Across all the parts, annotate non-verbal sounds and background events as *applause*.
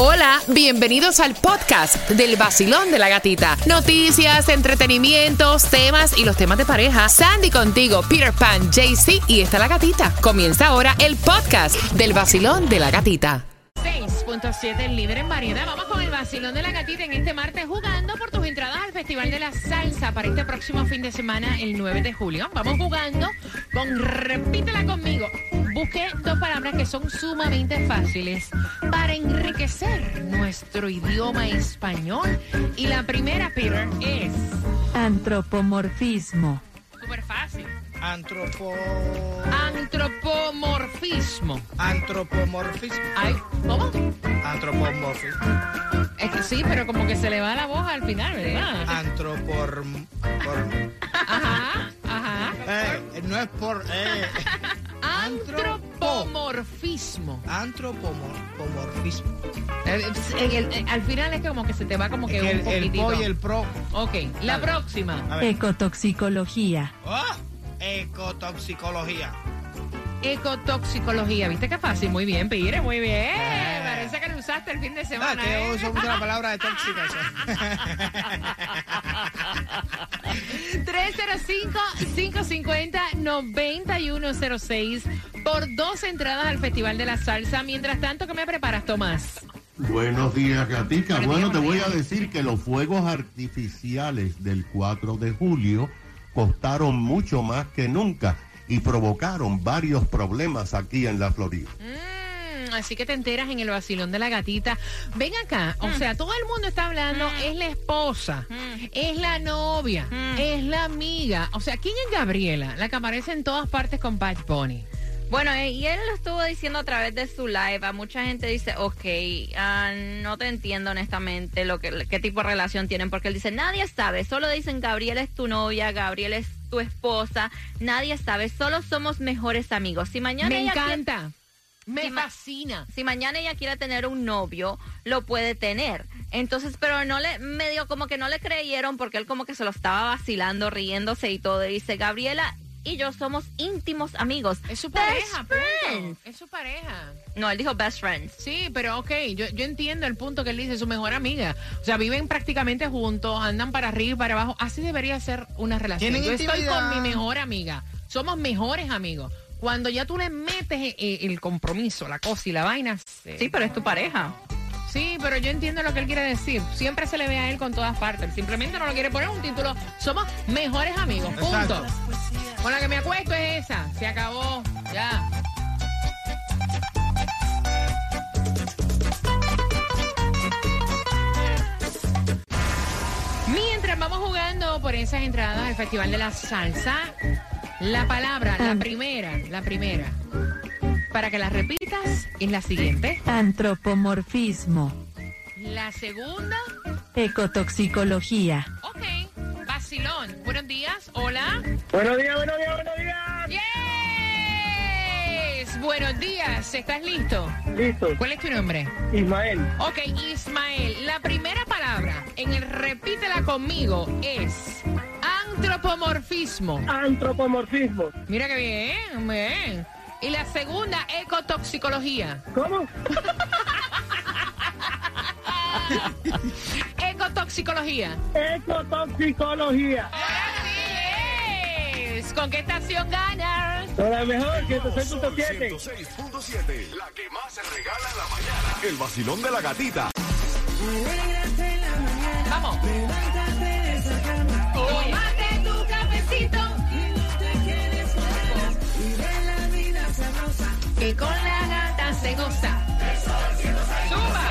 Hola, bienvenidos al podcast del vacilón de la gatita. Noticias, entretenimientos, temas y los temas de pareja. Sandy contigo, Peter Pan, JC y está la gatita. Comienza ahora el podcast del vacilón de la gatita. 6.7, el líder en variedad. Vamos con el vacilón de la gatita en este martes jugando por tus entradas al Festival de la Salsa para este próximo fin de semana, el 9 de julio. Vamos jugando con Repítela conmigo. Busqué dos palabras que son sumamente fáciles para enriquecer nuestro idioma español. Y la primera, Peter, es... Antropomorfismo. Súper fácil. Antropo... Antropomorfismo. Antropomorfismo. Ay, ¿cómo? Antropomorfismo. Es que sí, pero como que se le va la voz al final, ¿verdad? Antropor... por- Ajá, ajá. eh, no es por... Eh, *laughs* Antropomorfismo. antropomorfismo. Eh, el- eh, al final es que como que se te va como que un el, el poquitito. po y el pro. Ok, la próxima. Ecotoxicología. ¡Oh! Ecotoxicología. Ecotoxicología. ¿Viste qué fácil? Muy bien, Pire, muy bien. Parece que lo usaste el fin de semana. que yo ¿eh? uso mucho la palabra de tóxica. eso. 305-550-9106 por dos entradas al Festival de la Salsa. Mientras tanto, ¿qué me preparas, Tomás? Buenos días, Gatica. Buenos Bueno, días, te voy a decir que los fuegos artificiales del 4 de julio costaron mucho más que nunca y provocaron varios problemas aquí en la Florida. Mm, así que te enteras en el vacilón de la gatita. Ven acá, o sea, todo el mundo está hablando, es la esposa, es la novia, es la amiga. O sea, ¿quién es Gabriela? La que aparece en todas partes con Patch Pony. Bueno, eh, y él lo estuvo diciendo a través de su live. A mucha gente dice, ok, ah, no te entiendo honestamente lo que, qué tipo de relación tienen, porque él dice, nadie sabe, solo dicen Gabriela es tu novia, Gabriela es tu esposa, nadie sabe, solo somos mejores amigos. Si mañana Me ella quiere- encanta, me ma- fascina. si mañana ella quiere tener un novio, lo puede tener. Entonces, pero no le, medio como que no le creyeron porque él como que se lo estaba vacilando, riéndose y todo. Y dice, Gabriela y yo somos íntimos amigos. Es su Best pareja, punto. friends. Es su pareja. No, él dijo best friends. Sí, pero ok, yo, yo entiendo el punto que él dice, su mejor amiga. O sea, viven prácticamente juntos, andan para arriba y para abajo. Así debería ser una relación. Yo estoy con mi mejor amiga. Somos mejores amigos. Cuando ya tú le metes eh, el compromiso, la cosa y la vaina. se- Sí, pero es tu pareja. Sí, pero yo entiendo lo que él quiere decir. Siempre se le ve a él con todas partes. Simplemente no lo quiere poner un título. Somos mejores amigos. Punto. Exacto. Con la que me acuesto es esa. Se acabó. Ya. Mientras vamos jugando por esas entradas al Festival de la Salsa, la palabra, la primera, la primera, para que la repitas, es la siguiente. Antropomorfismo. La segunda, Ecotoxicología. ok. Vacilón. Buenos días. Hola. Buenos días, buenos días, buenos días. Yes. Buenos días. ¿Estás listo? Listo. ¿Cuál es tu nombre? Ismael. Ok, Ismael. La primera palabra en el repítela conmigo es antropomorfismo. Antropomorfismo. Mira qué bien, bien. Y la segunda, ecotoxicología. ¿Cómo? *laughs* Ecotoxicología. Ecotoxicología. Así es. ¿Con qué estación ganas? Toda mejor, 106.7. 106.7, la que más se regala en la mañana. El vacilón de la gatita. Vamos. Que con la gata se goza. Suba.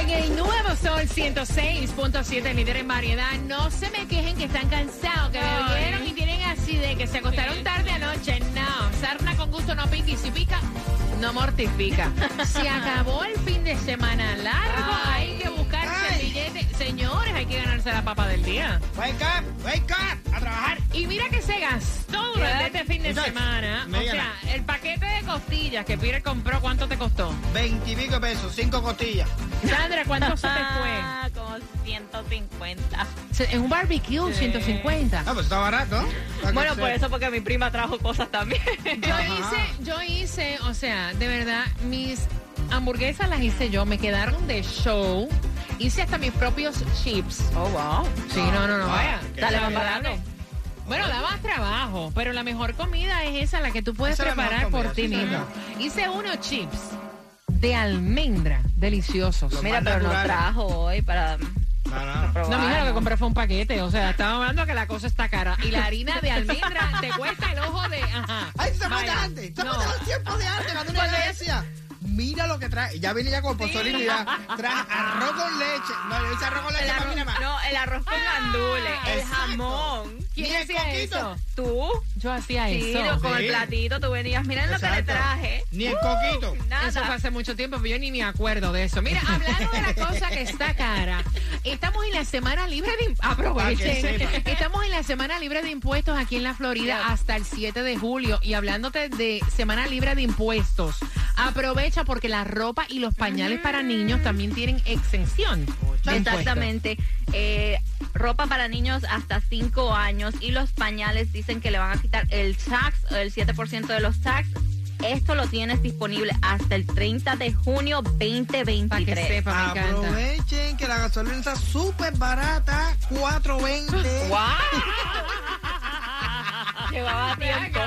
En el nuevo Sol 106.7, líder en variedad. No se me quejen que están cansados, que bebieron y tienen así de que se acostaron tarde anoche. No, sarna con gusto no pica y si pica, no mortifica. *laughs* Se acabó el fin de semana largo. Hay hay que ganarse la papa del día. Wake up, wake up, a trabajar. Y mira que se gastó durante este fin de semana. O sea, el paquete de costillas que Peter compró, ¿cuánto te costó? Veintipico pesos, cinco costillas. Sandra, ¿cuánto se te fue? *laughs* Ah, como 150. Se- En un barbecue, 150. Ah, pues está barato. Bueno, por eso porque mi prima trajo cosas también. *laughs* Yo Ajá. hice, yo hice, o sea, de verdad, mis hamburguesas las hice yo, me quedaron de show. Hice hasta mis propios chips. Oh, wow. Sí, no, no, no, vaya. Dale más barato. Bueno, da más trabajo, pero la mejor comida es esa, la que tú puedes Esa es la mejor preparar por comida, ti sí, mismo. Hice unos chips de almendra, deliciosos. Los Mira, más pero no naturales. trajo hoy para No, no. probar. No, mija, lo que compré fue un paquete. O sea, estamos hablando que la cosa está cara. Y la harina de almendra te cuesta el ojo de. Ajá. Ay, se fue de. Se No. de los tiempos de antes. Cuando decía, mira lo que trae. Ya viene ya con ya. Trae arroz con leche. No, le dice arroz con leche El para arroz, mí nada más. no, el arroz con gandules, el exacto. jamón. ¿Quién Ni el hacía coquito. eso? ¿Tú? Yo hacía Sí, eso. lo- con Sí. el platito tú venías. Miren lo que le traje. Ni el coquito. Nada. Eso fue hace mucho tiempo, pero yo ni me acuerdo de eso. Mira, *laughs* hablando de la cosa que está cara, estamos en la semana libre de Aprovechen. Estamos en la semana libre de impuestos aquí en la Florida hasta el 7 de julio. Y hablándote de semana libre de impuestos, aprovecha porque la ropa y los pañales para niños también tienen exención. de. Exactamente. Eh, ropa para niños hasta 5 años y los pañales dicen que le van a quitar el tax, el 7% de los tax. Esto lo tienes disponible hasta el 30 de junio Para que 2023. sepa, me encanta. Aprovechen que la gasolina está súper barata. 4.20. *laughs* ¡Wow! *laughs* Llevaba tiempo.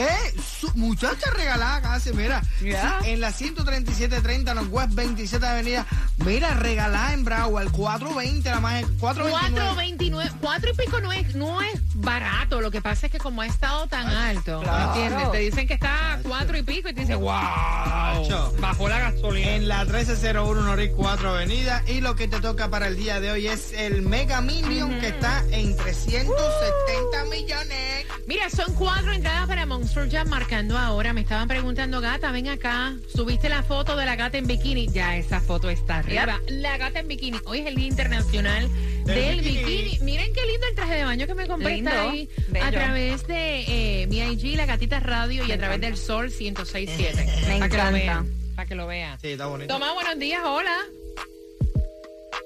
Eh, su- muchacha regalada casi, mira. Ya. Sí, en la 13730 Northwest 27 Avenida. Mira, regalada en Broward. 420 la más. 429. 4.29, 4 y pico no es, no es barato. Lo que pasa es que como ha estado tan alto, claro. ¿entiendes? Te dicen que está a 4 y pico y te dicen, wow, Macho. bajó la gasolina. En la 1301 Norris 4 Avenida. Y lo que te toca para el día de hoy es el Mega Million que está en 370 millones. Mira, son cuatro entradas para Monster Jam marcando ahora. Me estaban preguntando, gata, ven acá. Subiste la foto de la gata en bikini. Ya esa foto está arriba. La gata en bikini. Hoy es el Día Internacional del, Del bikini. bikini. Miren qué lindo el traje de baño que me compré. Lindo, Está ahí bello. a través de eh, mi IG, La Gatita Radio, y a través del Sol 1067. *laughs* Me Para que lo encanta. vean. Para que lo vean. Sí, está bonito. Tomás, buenos días. Hola.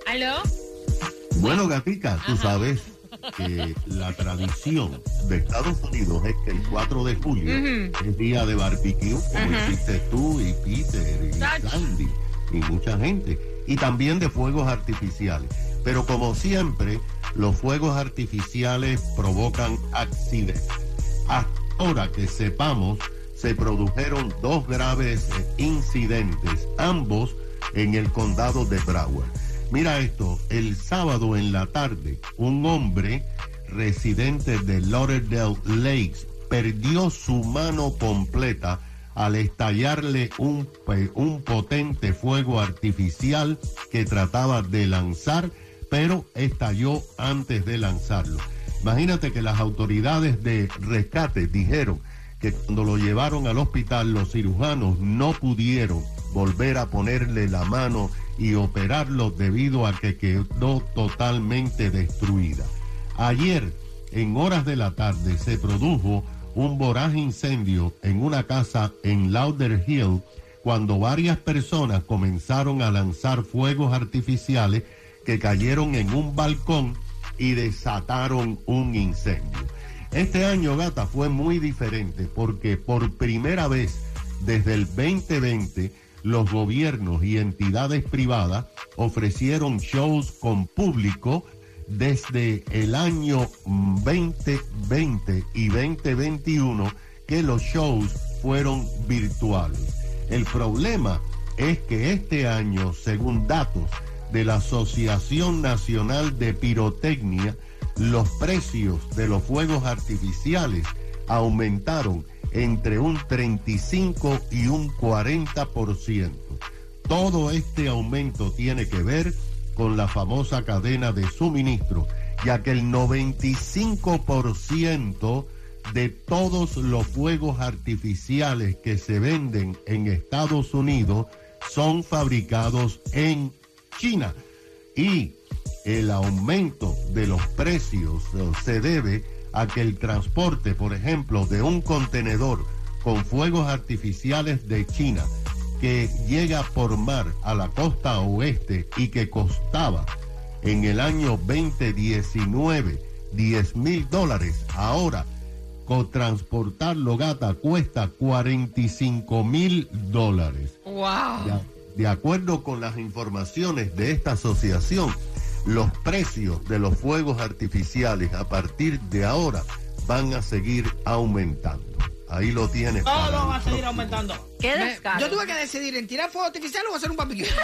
¿Aló? Bueno, Gatica, tú Ajá. sabes que la tradición de Estados Unidos es que el 4 de julio es día de barbecue, como hiciste tú y Peter y. Sandy y mucha gente, y también de fuegos artificiales. Pero como siempre, los fuegos artificiales provocan accidentes. Hasta ahora que sepamos, se produjeron dos graves incidentes, ambos en el condado de Broward. Mira esto, el sábado en la tarde, un hombre residente de Lauderdale Lakes perdió su mano completa al estallarle un, un potente fuego artificial que trataba de lanzar, pero estalló antes de lanzarlo. Imagínate que las autoridades de rescate dijeron que cuando lo llevaron al hospital los cirujanos no pudieron volver a ponerle la mano y operarlo debido a que quedó totalmente destruida. Ayer, en horas de la tarde, se produjo un voraz incendio en una casa en Lauder Hill cuando varias personas comenzaron a lanzar fuegos artificiales que cayeron en un balcón y desataron un incendio. Este año, gata, fue muy diferente porque por primera vez desde el 2020 los gobiernos y entidades privadas ofrecieron shows con público desde el año mm, 2020 y 2021 que los shows fueron virtuales. El problema es que este año, según datos de la Asociación Nacional de Pirotecnia, los precios de los fuegos artificiales aumentaron entre un 35 y un 40%. Todo este aumento tiene que ver con la famosa cadena de suministro, ya que el 95% de todos los fuegos artificiales que se venden en Estados Unidos son fabricados en China. Y el aumento de los precios se debe a que el transporte, por ejemplo, de un contenedor con fuegos artificiales de China que llega por mar a la costa oeste y que costaba en el año 2019 10 mil dólares, ahora con transportarlo gata cuesta 45 mil dólares. Wow. De, de acuerdo con las informaciones de esta asociación, los precios de los fuegos artificiales a partir de ahora van a seguir aumentando. Ahí lo tienes. para Todo va a seguir próximo. aumentando. Qué Me- descaro. Yo tuve que decidir en tirar fuego artificial o hacer un barbecue. *laughs*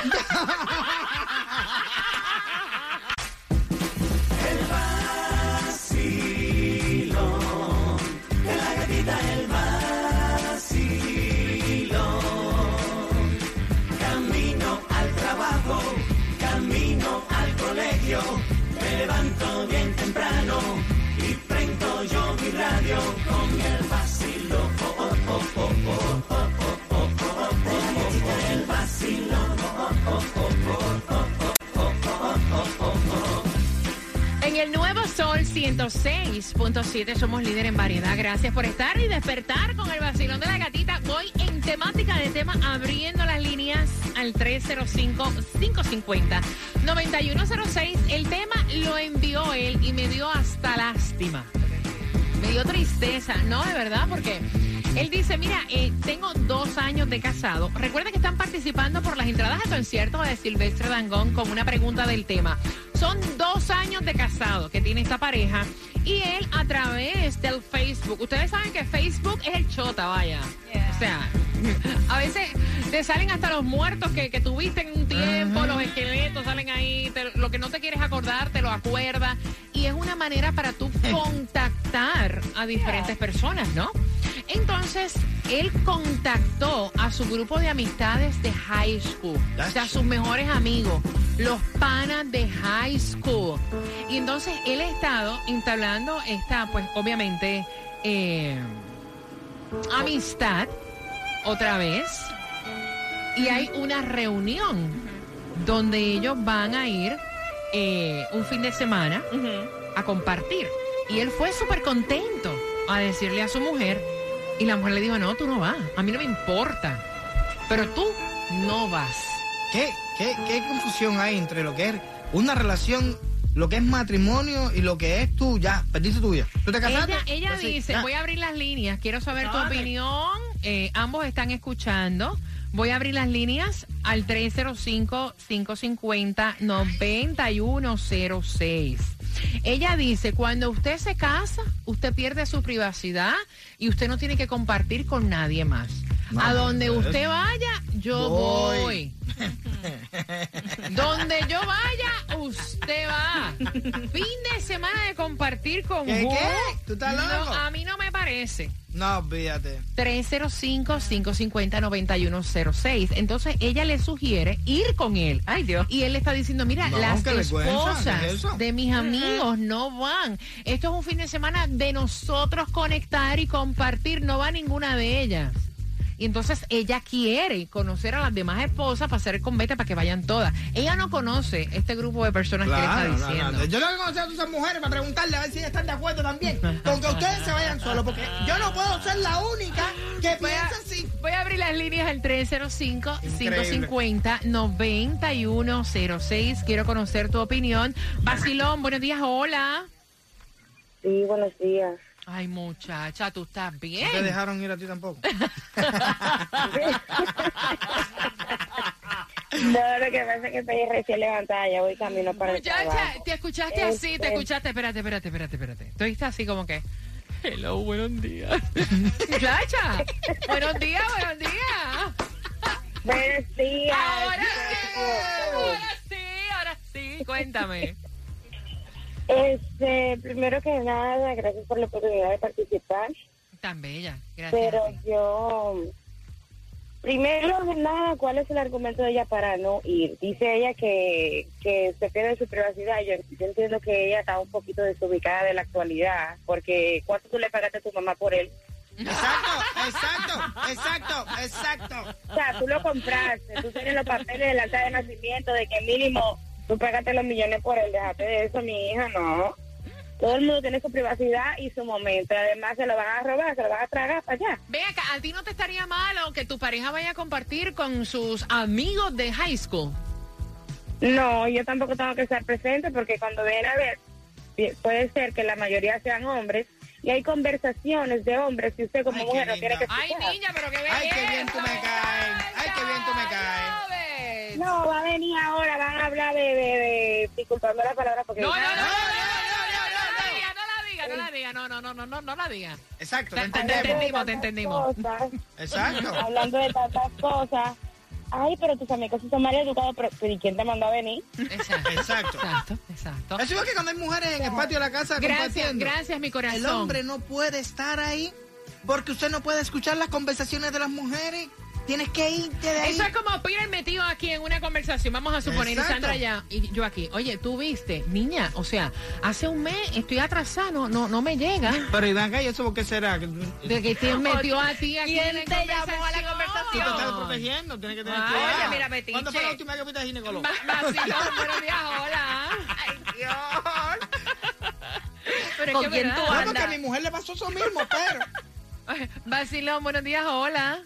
106.7 somos líder en variedad. Gracias por estar y despertar con el vacilón de la gatita. Voy en temática de tema abriendo las líneas al 305-550-9106. El tema lo envió él y me dio hasta lástima. Me dio tristeza, no, de verdad, porque él dice, mira, eh, tengo dos años de casado. Recuerda que están participando por las entradas al concierto de Silvestre Dangón con una pregunta del tema. Son dos años de casado que tiene esta pareja y él a través del Facebook. Ustedes saben que Facebook es el chota, vaya. O sea, *laughs* a veces te salen hasta los muertos que, que tuviste en un tiempo, los esqueletos salen ahí, te- lo que no te quieres acordar, te lo acuerdas. Y es una manera para tú *laughs* contactar a diferentes personas, ¿no? Entonces, él contactó a su grupo de amistades de high school, o sea, sus mejores amigos, los panas de high school. Y entonces él ha estado entablando esta, pues obviamente, eh, amistad otra vez. Y hay una reunión donde ellos van a ir eh, un fin de semana a compartir. Y él fue súper contento a decirle a su mujer. Y la mujer le dijo, no, tú no vas. A mí no me importa. Pero tú no vas. ¿Qué, qué, ¿Qué confusión hay entre lo que es una relación, lo que es matrimonio y lo que es tú? Ya, perdiste tu vida. ¿Tú te casaste? Ella, ella Pues sí, dice, ya. voy a abrir las líneas, quiero saber tu Dale. opinión. Eh, ambos están escuchando. Voy a abrir las líneas al 305-550-9106. Ella dice, cuando usted se casa, usted pierde su privacidad y usted no tiene que compartir con nadie más. No, a donde usted vaya, yo Voy. voy. *laughs* Donde yo vaya, usted va. Fin de semana de compartir con ¿Qué, qué? ¿Tú estás No, loco? a mí no me parece. No, olvídate. 305-550-9106. Entonces ella le sugiere ir con él. Ay Dios. Y él le está diciendo, mira, No, las esposas de mis amigos no van. Esto es un fin de semana de nosotros conectar y compartir. No va ninguna de ellas. Y entonces ella quiere conocer a las demás esposas para hacer el convete para que vayan todas. Ella no conoce este grupo de personas Claro, que no, le está no. diciendo. Yo tengo que conocer a todas esas mujeres para preguntarle a ver si ellas están de acuerdo también. Con que ustedes se vayan solos, porque yo no puedo ser la única que Voy a, piensa así. voy a abrir las líneas al 305-550-9106. Quiero conocer tu opinión. Basilón, buenos días, hola. Sí, buenos días. Ay, muchacha, tú estás bien. No te dejaron ir a ti tampoco. *laughs* No, lo que pasa es que estoy recién levantada, ya voy camino para el Muchacha, trabajo. te escuchaste así, te Este- escuchaste. Espérate, espérate, espérate, espérate. Tú estás así como que. Hello, buenos días. *laughs* Muchacha, buenos días, buenos días. Buenos días. Ahora sí, ahora sí, ahora sí. Cuéntame. Este, primero que nada, gracias por la oportunidad de participar, Tan bella, gracias. pero yo, primero que nada, ¿cuál es el argumento de ella para no ir? Dice ella que, que se pierde su privacidad. Yo, yo entiendo que ella está un poquito desubicada de la actualidad, porque ¿cuánto tú le pagaste a tu mamá por él? Exacto, exacto, exacto, exacto. O sea, tú lo compraste, tú tienes los papeles del acta de nacimiento de que mínimo tú págate los millones por él, déjate de eso, mi hija, no. Todo el mundo tiene su privacidad y su momento. Además, se lo van a robar, se lo van a tragar para allá. Ve acá, ¿a ti no te estaría malo que tu pareja vaya a compartir con sus amigos de high school? No, yo tampoco tengo que estar presente porque cuando ven a ver, pi- puede ser que la mayoría sean hombres y hay conversaciones de hombres y usted como Ay, mujer no tiene que linda. Ay, escuchar. niña, pero qué belleza. Ay, qué bien tú me caes. Ay, qué bien tú me caes. No, va a venir ahora, van a hablar de, de, de disculpame la palabra porque... No, no, no, no, no, no, no, no, no, no la diga, no la diga, no la diga, no, no, no, no, no, no la diga. Exacto, Te- entendimos, te entendimos. Exacto. hablando de tantas cosas. Ay, pero tus amigos son mal educados, pero, pero ¿y quién te mandó a venir? Exacto, Exacto. exacto, exacto. Eso es que cuando hay mujeres en el patio de la casa Gracias, compartiendo, gracias, mi corazón. el hombre no puede estar ahí porque usted no puede escuchar las conversaciones de las mujeres. Tienes que irte de ahí. Eso es como Peter metido aquí en una conversación. Vamos a suponer, y Exacto. Sandra ya y yo aquí. Oye, tú viste, niña, o sea, hace un mes estoy atrasada, no, no, no me llega. Pero Iván, ¿y eso por qué será? De que te metió a ti aquí ¿Quién en te llamó a la Tú conversación? te estás protegiendo, tienes que tener cuidado. oye, mira. ¿Cuándo fue la última vez que fuiste a ginecólogo? Vacilón, buenos días, hola. Ay, Dios. Pero es ¿Con que quién tú No, porque andas? a mi mujer le pasó eso mismo, pero... Vacilón, buenos días, hola.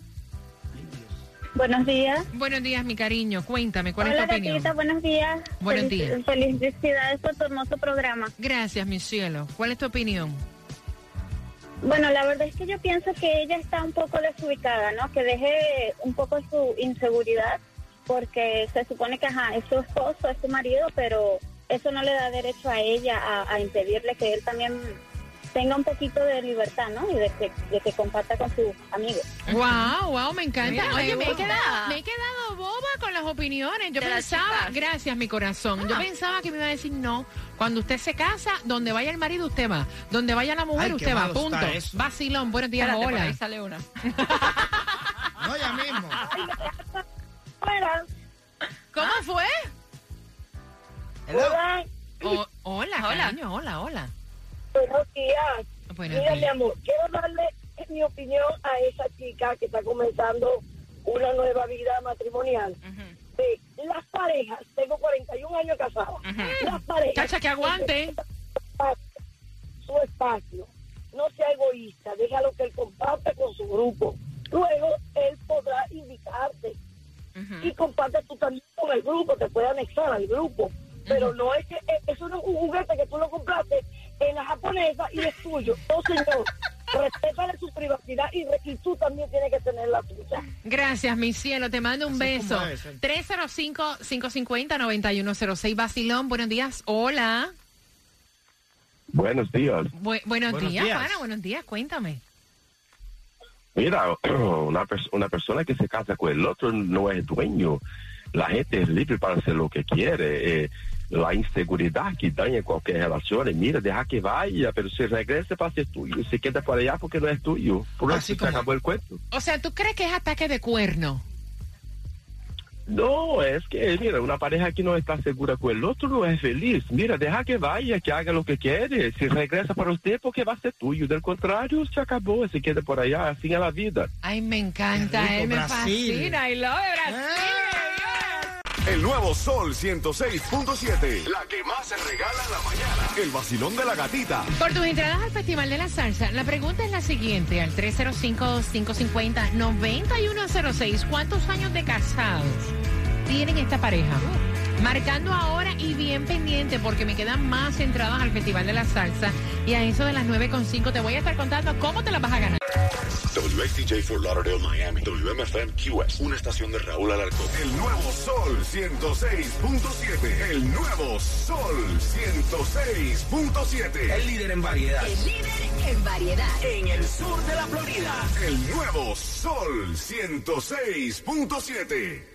Buenos días. Buenos días, mi cariño. Cuéntame, ¿cuál es tu opinión? gatita, buenos días. Buenos días. Felicidades por tu hermoso programa. Gracias, mi cielo. ¿Cuál es tu opinión? Bueno, la verdad es que yo pienso que ella está un poco desubicada, ¿no? Que deje un poco su inseguridad, porque se supone que, ajá, es su esposo, es su marido, pero eso no le da derecho a ella a, a impedirle que él también tenga un poquito de libertad, ¿no? Y de que, de que comparta con sus amigos. Wow, wow, me encanta. Mira, Oye, me he, quedado, me he quedado boba con las opiniones. Yo pensaba, gracias, mi corazón. Yo Ah. pensaba que me iba a decir no. Cuando usted se casa, donde vaya el marido, usted va. Donde vaya la mujer, Ay, usted va. Punto. Vacilón, buenos días, Espérate, por hola. ahí sale una. *laughs* No, ya mismo. Hola, ¿Cómo fue? Hello. hola, O- hola, Hola. cariño, hola, hola. Buenos días. Buenos Mira, mi amor, quiero darle mi opinión a esa chica que está comenzando una nueva vida matrimonial. De las parejas, tengo 41 años casada, ujú. las parejas... Chacha, que aguante. Su espacio, no sea egoísta, déjalo que él comparte con su grupo. Luego él podrá invitarte Ujú. y comparte tú también con el grupo, te puede anexar al grupo. Pero no es que eh, eso no es un juguete que tú lo compraste en la japonesa y es tuyo. No, señor. Respétale su privacidad y, y tú también tienes que tener la tuya. Gracias, mi cielo. Te mando un Así es beso. como debe ser. 305-550-9106. Vacilón, buenos días. Hola. Buenos días. Bu- buenos, Buenos días, días. pana. Buenos días. Cuéntame. Mira, *clears throat* una, pers- una persona que se casa con el otro no es dueño. La gente es libre para hacer lo que quiere. Eh, la inseguridad que daña cualquier relación, mira, deja que vaya, pero si regresa para ser tuyo. Se queda por allá porque no es tuyo. Por eso se como- acabó el cuento. O sea, ¿tú crees que es ataque de cuerno? No, es que, mira, una pareja que no está segura con el otro no es feliz. Mira, deja que vaya, que haga lo que quiere. Si regresa para usted, porque va a ser tuyo. Del contrario, se acabó, se queda por allá. Así es la vida. Ay, me encanta. Rico, me Brasil. fascina. I love Brasil. El nuevo Sol 106.7. La que más se regala en la mañana. El vacilón de la gatita. Por tus entradas al Festival de la Salsa, la pregunta es la siguiente, al 305-550-9106, ¿cuántos años de casados tienen esta pareja? Marcando ahora y bien pendiente porque me quedan más entradas al Festival de la Salsa y a eso de las 9.5 te voy a estar contando cómo te las vas a ganar. WXTJ for Lauderdale, Miami. WMFM QS. Una estación de Raúl Alarcón. El nuevo Sol 106.7. El nuevo Sol 106.7. El líder en variedad. El líder en variedad. En el sur de la Florida. El nuevo Sol 106.7.